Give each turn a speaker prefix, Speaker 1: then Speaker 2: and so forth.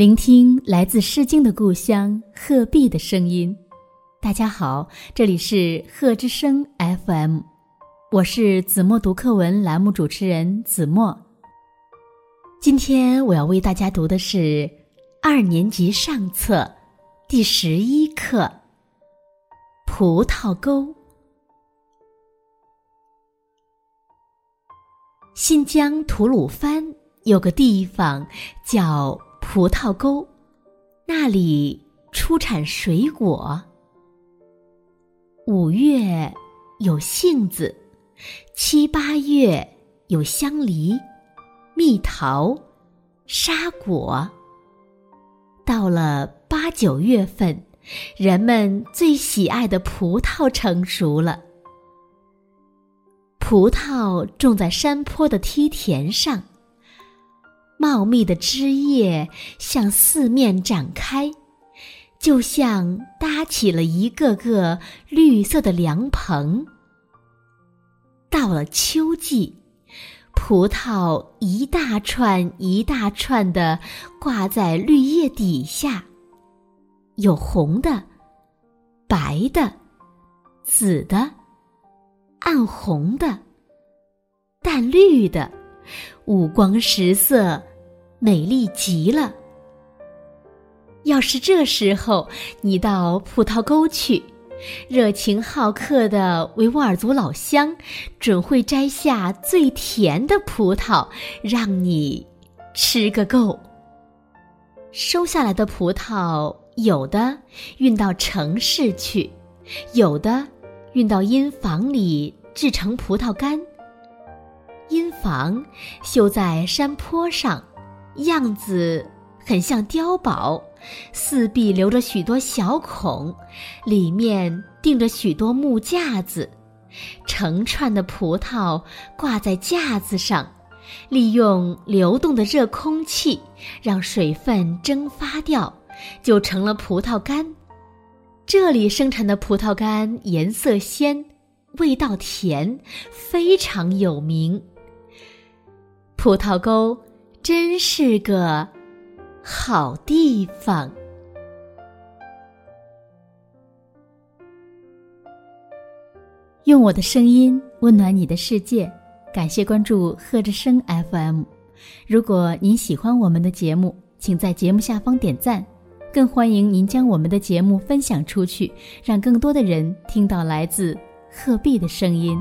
Speaker 1: 聆听来自《诗经》的故乡鹤壁的声音。大家好，这里是鹤之声 FM，我是子墨读课文栏目主持人子墨。今天我要为大家读的是二年级上册第十一课《葡萄沟》。新疆吐鲁番有个地方叫葡萄沟，那里出产水果。五月有杏子，七八月有香梨、蜜桃、沙果。到了八九月份，人们最喜爱的葡萄成熟了。葡萄种在山坡的梯田上，茂密的枝叶向四面展开，就像搭起了一个个绿色的凉棚。到了秋季，葡萄一大串一大串的挂在绿叶底下，有红的、白的、紫的。暗红的、淡绿的，五光十色，美丽极了。要是这时候你到葡萄沟去，热情好客的维吾尔族老乡准会摘下最甜的葡萄，让你吃个够。收下来的葡萄，有的运到城市去，有的。运到阴房里制成葡萄干。阴房修在山坡上，样子很像碉堡，四壁留着许多小孔，里面钉着许多木架子，成串的葡萄挂在架子上，利用流动的热空气让水分蒸发掉，就成了葡萄干。这里生产的葡萄干颜色鲜，味道甜，非常有名。葡萄沟真是个好地方。用我的声音温暖你的世界，感谢关注贺之声 FM。如果您喜欢我们的节目，请在节目下方点赞。更欢迎您将我们的节目分享出去，让更多的人听到来自鹤壁的声音。